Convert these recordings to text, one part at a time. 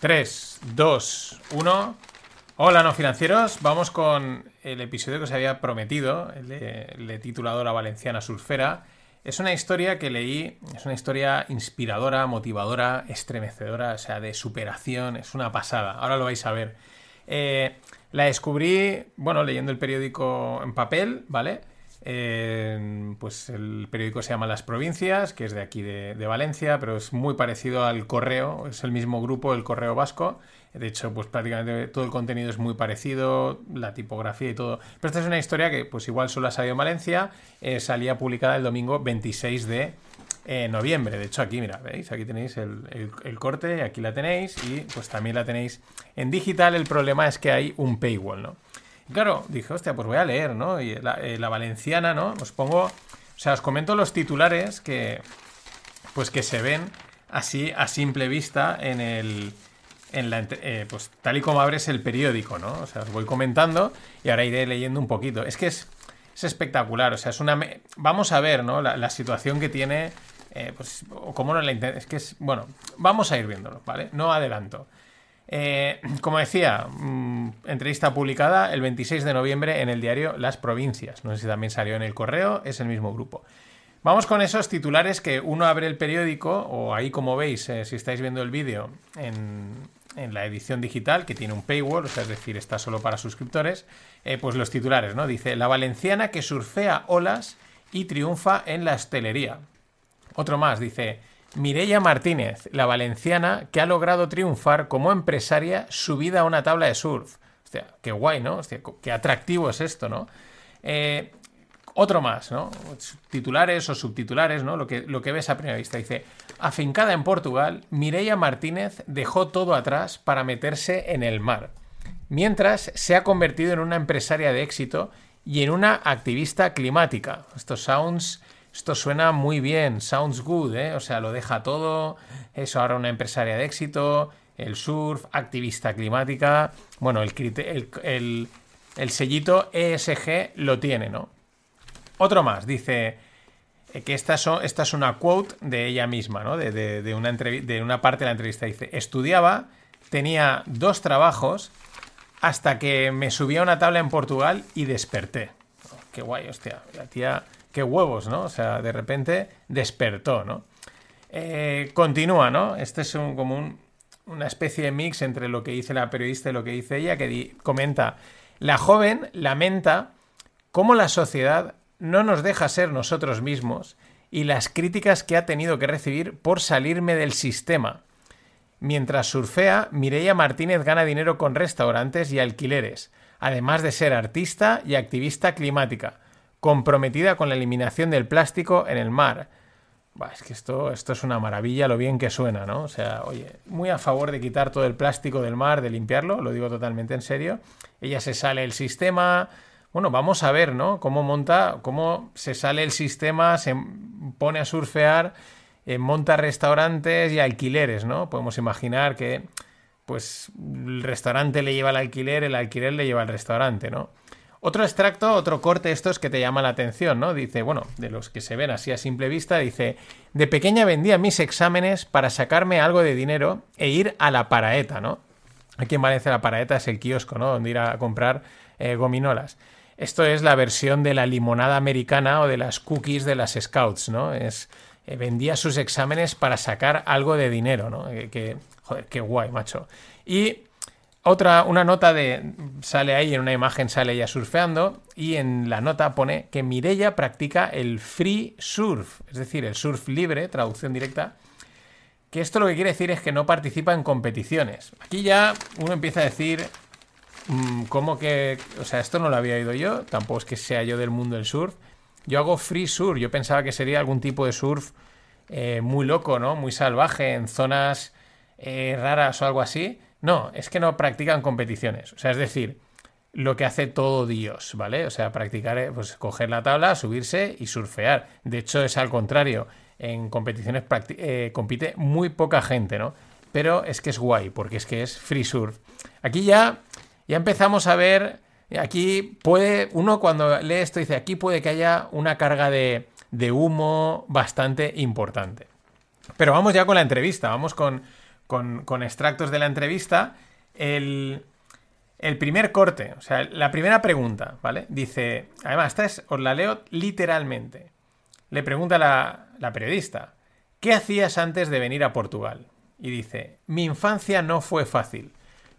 3, 2, 1. Hola, no financieros. Vamos con el episodio que os había prometido. Le, he titulado La Valenciana Surfera. Es una historia que leí, es una historia inspiradora, motivadora, estremecedora, o sea, de superación. Es una pasada. Ahora lo vais a ver. Eh, la descubrí, bueno, leyendo el periódico en papel, ¿vale? Pues el periódico se llama Las Provincias, que es de aquí de, Valencia, pero es muy parecido al Correo, es el mismo grupo, el Correo Vasco. De hecho, pues prácticamente todo el contenido es muy parecido, la tipografía y todo. Pero esta es una historia que pues igual solo ha salido en Valencia, eh, salía publicada el domingo 26 de eh, noviembre. De hecho, aquí, mira, ¿veis? Aquí tenéis el, el, corte, aquí la tenéis y pues también la tenéis en digital. El problema es que hay un paywall, ¿no? Claro, dije, hostia, pues voy a leer, ¿no? Y eh, la, valenciana, ¿no? Os pongo, o sea, os comento los titulares que, pues que se ven así a simple vista en el, en la, eh, pues tal y como abres el periódico, ¿no? O sea, os voy comentando y ahora iré leyendo un poquito. Es que es, es espectacular, o sea, es una... Vamos a ver, ¿no? La, situación que tiene, eh, pues, o cómo no la... Es que es, bueno, vamos a ir viéndolo, ¿vale? No adelanto. Eh, como decía, mm, entrevista publicada el 26 de noviembre en el diario Las Provincias. No sé si también salió en el correo, es el mismo grupo. Vamos con esos titulares que uno abre el periódico, o ahí como veis, eh, si estáis viendo el vídeo en, la edición digital, que tiene un paywall, es decir, está solo para suscriptores, eh, pues los titulares, ¿no? Dice, la valenciana que surfea olas y triunfa en la hostelería. Otro más, dice, Mireia Martínez, la valenciana que ha logrado triunfar como empresaria subida a una tabla de surf. Hostia, qué guay, ¿no? Qué atractivo es esto, ¿no? Eh, otro más, ¿no? Titulares o subtitulares, ¿no? Lo que, lo que ves a primera vista. Dice, afincada en Portugal, Mireia Martínez dejó todo atrás para meterse en el mar. Mientras se ha convertido en una empresaria de éxito y en una activista climática. Estos sounds esto suena muy bien, sounds good, ¿eh? O sea, lo deja todo, eso ahora una empresaria de éxito, el surf, activista climática, bueno, el, el, sellito ESG lo tiene, ¿no? Otro más, dice eh, que esta, es una quote de ella misma, ¿no? De, una de una parte de la entrevista. Dice, estudiaba, tenía dos trabajos hasta que me subí a una tabla en Portugal y desperté. qué guay, hostia, la tía qué huevos, ¿no? O sea, de repente despertó, ¿no? Eh, continúa, ¿no? Este es un, como una especie de mix entre lo que dice la periodista y lo que dice ella, que comenta, la joven lamenta cómo la sociedad no nos deja ser nosotros mismos y las críticas que ha tenido que recibir por salirme del sistema. Mientras surfea, Mireia Martínez gana dinero con restaurantes y alquileres, además de ser artista y activista climática comprometida con la eliminación del plástico en el mar. es que esto, esto es una maravilla lo bien que suena, ¿no? O sea, oye, muy a favor de quitar todo el plástico del mar, de limpiarlo, lo digo totalmente en serio. Ella se sale el sistema. Bueno, vamos a ver, ¿no? Cómo monta, cómo se sale el sistema, se pone a surfear, eh, monta restaurantes y alquileres, ¿no? Podemos imaginar que, pues, el restaurante le lleva el alquiler, el alquiler le lleva al restaurante, ¿no? Otro extracto, otro corte estos que te llama la atención, ¿no? Dice, bueno, de los que se ven así a simple vista, dice, de pequeña vendía mis exámenes para sacarme algo de dinero e ir a la paraeta, ¿no? Aquí en Valencia la paraeta es el kiosco, ¿no? Donde ir a comprar eh, gominolas. Esto es la versión de la limonada americana o de las cookies de las scouts, ¿no? Es, eh, vendía sus exámenes para sacar algo de dinero, ¿no? Eh, joder, qué guay, macho. Y otra, una nota de. Sale ahí en una imagen, sale ella surfeando. Y en la nota pone que Mirella practica el free surf, es decir, el surf libre, traducción directa. Que esto lo que quiere decir es que no participa en competiciones. Aquí ya uno empieza a decir. Mm, ¿Cómo que.? O sea, esto no lo había oído yo. Tampoco es que sea yo del mundo del surf. Yo hago free surf. Yo pensaba que sería algún tipo de surf eh, muy loco, ¿no? Muy salvaje, en zonas eh, raras o algo así. No, es que no practican competiciones. O sea, es decir, lo que hace todo Dios, ¿vale? O sea, practicar, eh, pues coger la tabla, subirse y surfear. De hecho, es al contrario. En competiciones eh, compite muy poca gente, ¿no? Pero es que es guay, porque es que es free surf. Aquí ya, ya empezamos a ver. Aquí puede. Uno cuando lee esto dice: aquí puede que haya una carga de, de humo bastante importante. Pero vamos ya con la entrevista, vamos con con, extractos de la entrevista. El, primer corte, o sea, la primera pregunta, ¿vale? Dice, además, esta es, os la leo literalmente. Le pregunta la periodista, ¿qué hacías antes de venir a Portugal? Y dice, mi infancia no fue fácil,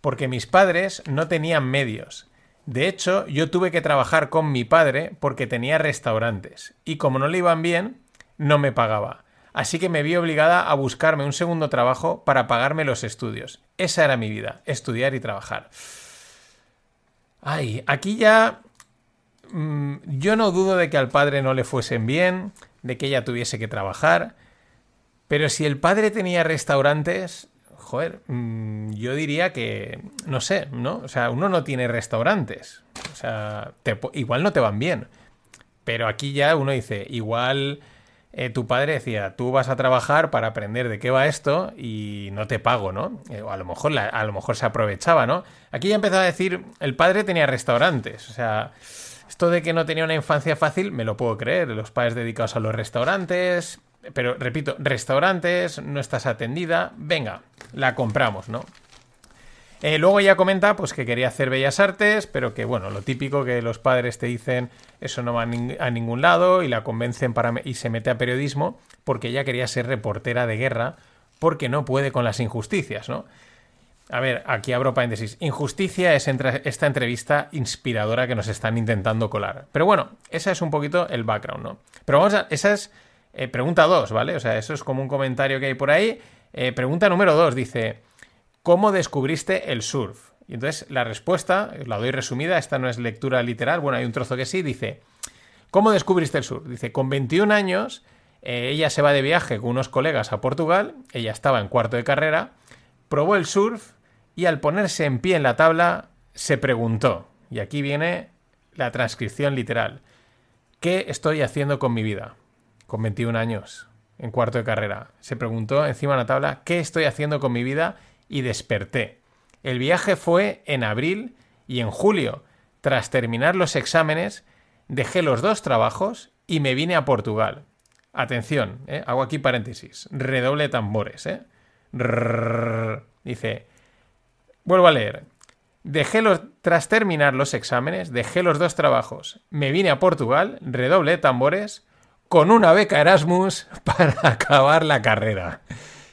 porque mis padres no tenían medios. De hecho, yo tuve que trabajar con mi padre porque tenía restaurantes, y como no le iban bien, no me pagaba. Así que me vi obligada a buscarme un segundo trabajo para pagarme los estudios. Esa era mi vida, estudiar y trabajar. Ay, aquí ya mm, yo no dudo de que al padre no le fuesen bien, de que ella tuviese que trabajar, pero si el padre tenía restaurantes, joder, mm, yo diría que, no sé, ¿no? O sea, uno no tiene restaurantes, o sea, igual no te van bien, pero aquí ya uno dice, igual eh, tu padre decía, tú vas a trabajar para aprender de qué va esto y no te pago, ¿no? Eh, o a lo mejor, a lo mejor se aprovechaba, ¿no? Aquí ya empezaba a decir, el padre tenía restaurantes, o sea, esto de que no tenía una infancia fácil, me lo puedo creer, los padres dedicados a los restaurantes, pero repito, restaurantes, no estás atendida, venga, la compramos, ¿no? Eh, luego ella comenta pues, que quería hacer bellas artes, pero que, bueno, lo típico que los padres te dicen, eso no va a, ningún lado, y la convencen para y se mete a periodismo porque ella quería ser reportera de guerra porque no puede con las injusticias, ¿no? A ver, aquí abro paréntesis. Injusticia es esta entrevista inspiradora que nos están intentando colar. Pero bueno, esa es un poquito el background, ¿no? Pero vamos a. Esa es eh, pregunta 2, ¿vale? O sea, eso es como un comentario que hay por ahí. Eh, pregunta número 2 dice. ¿Cómo descubriste el surf? Y entonces la respuesta, la doy resumida, esta no es lectura literal, bueno, hay un trozo que sí, dice, ¿cómo descubriste el surf? Dice, con 21 años, eh, ella se va de viaje con unos colegas a Portugal, ella estaba en cuarto de carrera, probó el surf y al ponerse en pie en la tabla se preguntó, y aquí viene la transcripción literal, ¿qué estoy haciendo con mi vida? Con 21 años, en cuarto de carrera. Se preguntó encima de la tabla, ¿qué estoy haciendo con mi vida? Y desperté. El viaje fue en abril y en julio. Tras terminar los exámenes, dejé los dos trabajos y me vine a Portugal. Atención, ¿eh? hago aquí paréntesis. Redoble tambores. ¿eh? dice, vuelvo a leer. Dejé los, tras terminar los exámenes, dejé los dos trabajos. Me vine a Portugal, redoble tambores, con una beca Erasmus para acabar la carrera.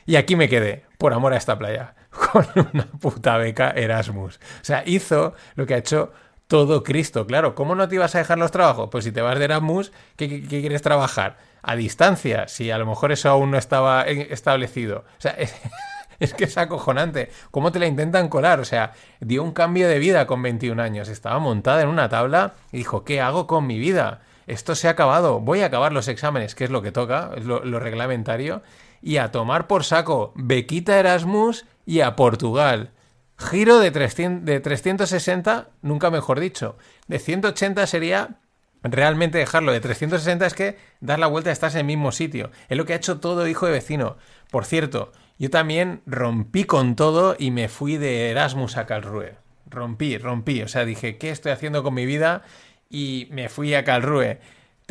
Y aquí me quedé, por amor a esta playa. con una puta beca Erasmus. O sea, hizo lo que ha hecho todo Cristo. Claro, ¿cómo no te ibas a dejar los trabajos? Pues si te vas de Erasmus, ¿qué, quieres trabajar? A distancia, si a lo mejor eso aún no estaba establecido. O sea, es, que es acojonante. ¿Cómo te la intentan colar? O sea, dio un cambio de vida con 21 años. Estaba montada en una tabla y dijo, ¿qué hago con mi vida? Esto se ha acabado. Voy a acabar los exámenes, que es lo que toca, es lo, lo reglamentario. Y a tomar por saco bequita Erasmus y a Portugal. Giro de, 300, de 360, nunca mejor dicho. De 180 sería realmente dejarlo. De 360 es que dar la vuelta estás en el mismo sitio. Es lo que ha hecho todo hijo de vecino. Por cierto, yo también rompí con todo y me fui de Erasmus a Calrue. Rompí, rompí. O sea, dije, ¿qué estoy haciendo con mi vida? Y me fui a Calrue.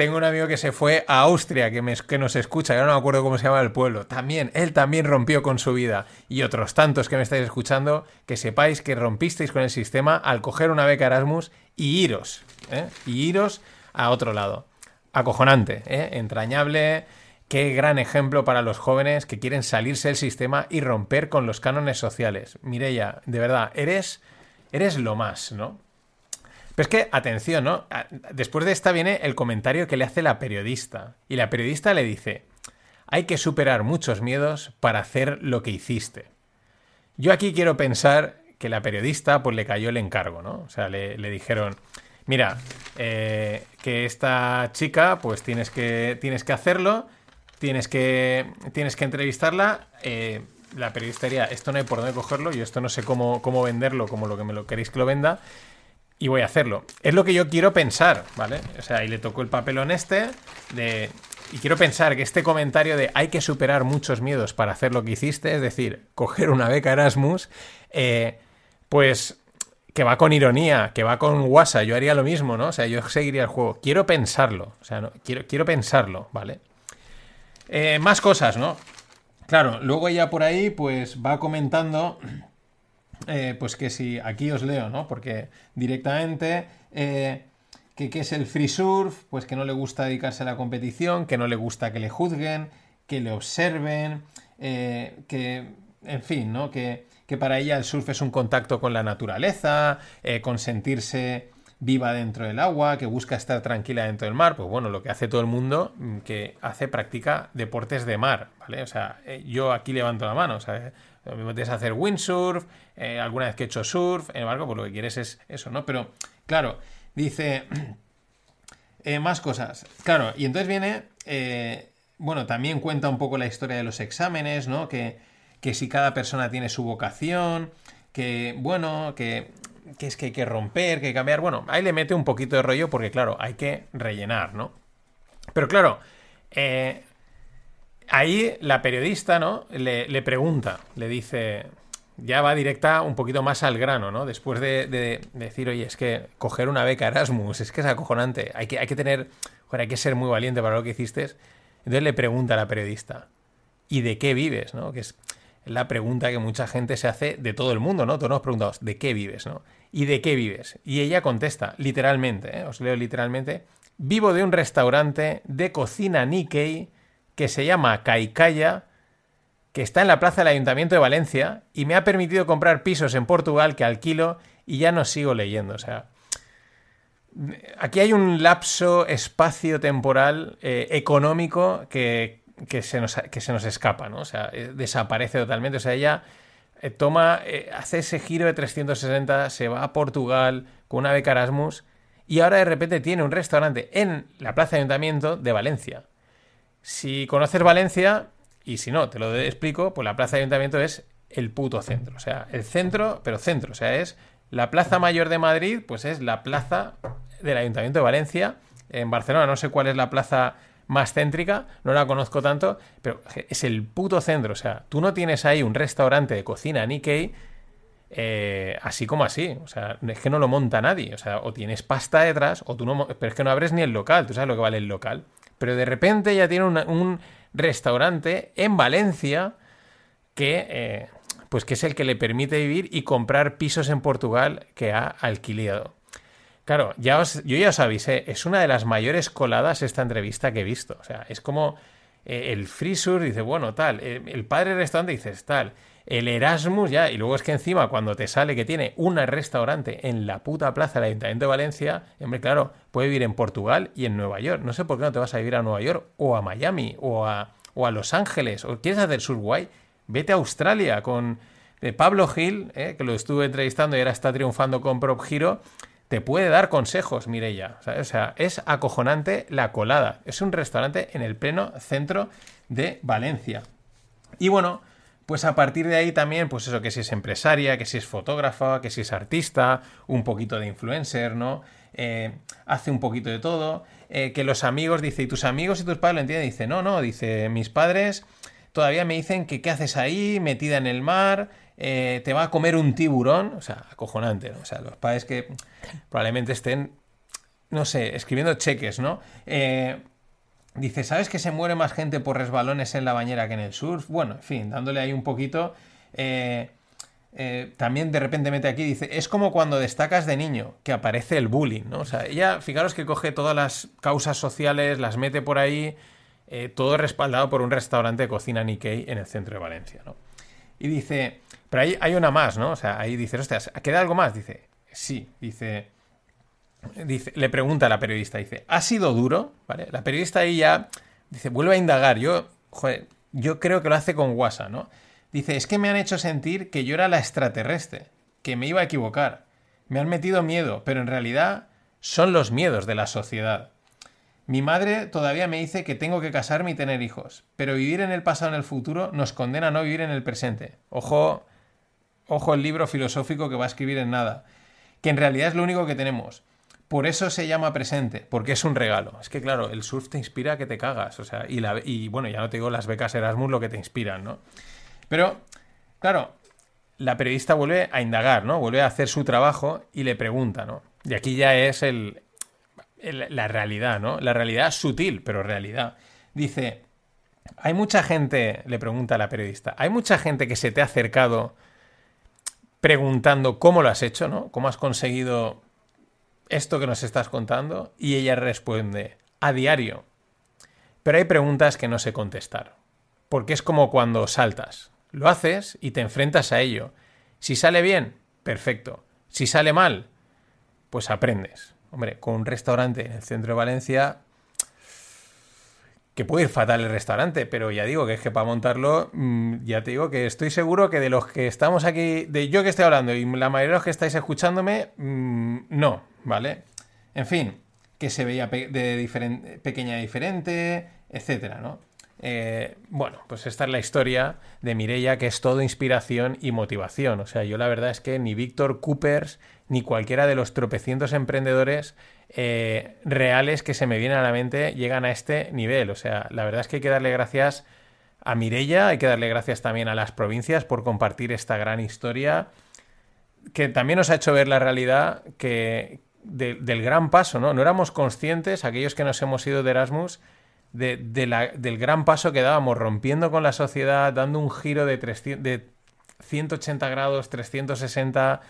Tengo un amigo que se fue a Austria, que, me, que nos escucha, ya no me acuerdo cómo se llama el pueblo. También, él también rompió con su vida. Y otros tantos que me estáis escuchando, que sepáis que rompisteis con el sistema al coger una beca Erasmus y iros. ¿eh? Y iros a otro lado. Acojonante, ¿eh? entrañable. Qué gran ejemplo para los jóvenes que quieren salirse del sistema y romper con los cánones sociales. Mireya, de verdad, eres, eres lo más, ¿no? Pero es que, atención, ¿no? Después de esta viene el comentario que le hace la periodista. Y la periodista le dice, hay que superar muchos miedos para hacer lo que hiciste. Yo aquí quiero pensar que la periodista pues le cayó el encargo, ¿no? O sea, le, dijeron, mira, eh, que esta chica pues tienes que, tienes que hacerlo, tienes que, tienes que entrevistarla. Eh, la periodista diría, esto no hay por dónde cogerlo, yo esto no sé cómo, cómo venderlo, como lo que me lo queréis que lo venda y voy a hacerlo. Es lo que yo quiero pensar, ¿vale? O sea, y le tocó el papelón este de... Y quiero pensar que este comentario de hay que superar muchos miedos para hacer lo que hiciste, es decir, coger una beca Erasmus, eh, pues que va con ironía, que va con guasa, yo haría lo mismo, ¿no? O sea, yo seguiría el juego. Quiero pensarlo, o sea, no, quiero, quiero pensarlo, ¿vale? Eh, más cosas, ¿no? Claro, luego ella por ahí pues va comentando, eh, pues que si, aquí os leo, ¿no? Porque directamente, eh, que qué es el free surf, pues que no le gusta dedicarse a la competición, que no le gusta que le juzguen, que le observen, eh, que, en fin, ¿no? Que, que, para ella el surf es un contacto con la naturaleza, con sentirse viva dentro del agua, que busca estar tranquila dentro del mar, pues bueno, lo que hace todo el mundo mm, que hace, practica deportes de mar, ¿vale? O sea, eh, yo aquí levanto la mano, o me metes a hacer windsurf, eh, alguna vez que he hecho surf, en el barco, pues lo que quieres es eso, ¿no? Pero, claro, dice eh, más cosas. Claro, y entonces viene, bueno, también cuenta un poco la historia de los exámenes, ¿no? Que, que si cada persona tiene su vocación, que, bueno, que que es que hay que romper, que hay que cambiar. Bueno, ahí le mete un poquito de rollo porque, claro, hay que rellenar, ¿no? Pero claro, eh, ahí la periodista, ¿no? Le, pregunta, le dice, ya va directa un poquito más al grano, ¿no? Después de, decir, oye, es que coger una beca Erasmus, es que es acojonante, hay que, hay que tener, hay que ser muy valiente para lo que hiciste. Entonces le pregunta a la periodista, ¿y de qué vives, no? Que es la pregunta que mucha gente se hace de todo el mundo, ¿no? Todos nos preguntamos, ¿de qué vives, no? ¿Y de qué vives? Y ella contesta, literalmente, ¿eh? os leo literalmente, vivo de un restaurante de cocina Nikkei que se llama Kaikaya, que está en la plaza del Ayuntamiento de Valencia y me ha permitido comprar pisos en Portugal que alquilo y ya no sigo leyendo. O sea, aquí hay un lapso espacio-temporal eh, económico que, que se, nos, que se nos escapa, ¿no? O sea, eh, desaparece totalmente. O sea, ella eh, toma, hace ese giro de 360, se va a Portugal con una beca Erasmus y ahora de repente tiene un restaurante en la Plaza de Ayuntamiento de Valencia. Si conoces Valencia, y si no, te lo explico, pues la Plaza de Ayuntamiento es el puto centro. O sea, el centro, pero centro. O sea, es la Plaza Mayor de Madrid, pues es la plaza del Ayuntamiento de Valencia. En Barcelona no sé cuál es la plaza más céntrica, no la conozco tanto, pero es el puto centro. O sea, tú no tienes ahí un restaurante de cocina Nikkei eh, así como así. O sea, es que no lo monta nadie. O sea, o tienes pasta detrás, o tú no. Pero es que no abres ni el local, tú sabes lo que vale el local. Pero de repente ya tiene un restaurante en Valencia que. Eh, pues que es el que le permite vivir y comprar pisos en Portugal que ha alquilado. Claro, ya yo ya os avisé, es una de las mayores coladas esta entrevista que he visto. O sea, es como eh, el Frisur dice, bueno, tal, eh, el padre restaurante dice, tal, el Erasmus ya, y luego es que encima cuando te sale que tiene un restaurante en la puta plaza del Ayuntamiento de Valencia, hombre, claro, puede vivir en Portugal y en Nueva York. No sé por qué no te vas a vivir a Nueva York o a Miami o a, o a Los Ángeles o quieres hacer sur guay, vete a Australia con eh, Pablo Gil, que lo estuve entrevistando y ahora está triunfando con Prop Giro te puede dar consejos, Mirella. O sea, es acojonante la colada. Es un restaurante en el pleno centro de Valencia. Y bueno, pues a partir de ahí también, pues eso, que si es empresaria, que si es fotógrafa, que si es artista, un poquito de influencer, ¿no? Eh, hace un poquito de todo. Eh, que los amigos, dice, ¿y tus amigos y tus padres lo entienden? Dice, no, no, dice, mis padres todavía me dicen que qué haces ahí, metida en el mar, eh, te va a comer un tiburón, o sea, acojonante, ¿no? O sea, los padres que probablemente estén, no sé, escribiendo cheques, ¿no? Eh, dice, ¿sabes que se muere más gente por resbalones en la bañera que en el surf? Bueno, en fin, dándole ahí un poquito. Eh, también de repente mete aquí, dice, es como cuando destacas de niño, que aparece el bullying, ¿no? O sea, ella, fijaros que coge todas las causas sociales, las mete por ahí, todo respaldado por un restaurante de cocina Nikkei en el centro de Valencia, ¿no? Y dice, pero ahí hay una más, ¿no? O sea, ahí dice, hostias, ¿queda algo más? Dice, sí, dice, dice, le pregunta a la periodista, dice, ¿ha sido duro? La periodista ahí ya dice, vuelve a indagar, yo, yo creo que lo hace con WhatsApp, ¿no? Dice, es que me han hecho sentir que yo era la extraterrestre, que me iba a equivocar, me han metido miedo, pero en realidad son los miedos de la sociedad. Mi madre todavía me dice que tengo que casarme y tener hijos, pero vivir en el pasado en el futuro nos condena a no vivir en el presente. Ojo Ojo el libro filosófico que va a escribir en nada. Que en realidad es lo único que tenemos. Por eso se llama presente, porque es un regalo. Es que, claro, el surf te inspira a que te cagas. O sea, y, bueno, ya no te digo las becas Erasmus lo que te inspiran, ¿no? Pero, claro, la periodista vuelve a indagar, ¿no? Vuelve a hacer su trabajo y le pregunta, ¿no? Y aquí ya es el, la realidad, ¿no? La realidad sutil, pero realidad. Dice, Hay mucha gente, le pregunta a la periodista, hay mucha gente que se te ha acercado preguntando cómo lo has hecho, ¿no? ¿Cómo has conseguido esto que nos estás contando? Y ella responde, a diario. Pero hay preguntas que no sé contestar. Porque es como cuando saltas. Lo haces y te enfrentas a ello. Si sale bien, perfecto. Si sale mal, pues aprendes. Hombre, con un restaurante en el centro de Valencia, que puede ir fatal el restaurante, pero ya digo que es que para montarlo, mm, ya te digo que estoy seguro que de los que estamos aquí, de yo que estoy hablando y la mayoría de los que estáis escuchándome, mm, no, ¿vale? En fin, que se veía de pequeña diferente, etcétera, ¿no? Eh, bueno, pues esta es la historia de Mirella, que es todo inspiración y motivación. O sea, yo la verdad es que ni Víctor Coopers ni cualquiera de los tropecientos emprendedores eh, reales que se me vienen a la mente llegan a este nivel. O sea, la verdad es que hay que darle gracias a Mirella, hay que darle gracias también a las provincias por compartir esta gran historia que también nos ha hecho ver la realidad que del gran paso, ¿no? No éramos conscientes, aquellos que nos hemos ido de Erasmus, del gran paso que dábamos, rompiendo con la sociedad, dando un giro de, de 180 grados, 360,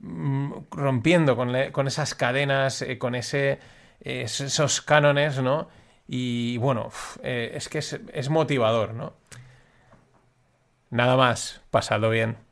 mm, rompiendo con, esas cadenas, eh, con ese, esos cánones, ¿no? Y bueno, eh, es que es, es motivador, ¿no? Nada más, pasado bien.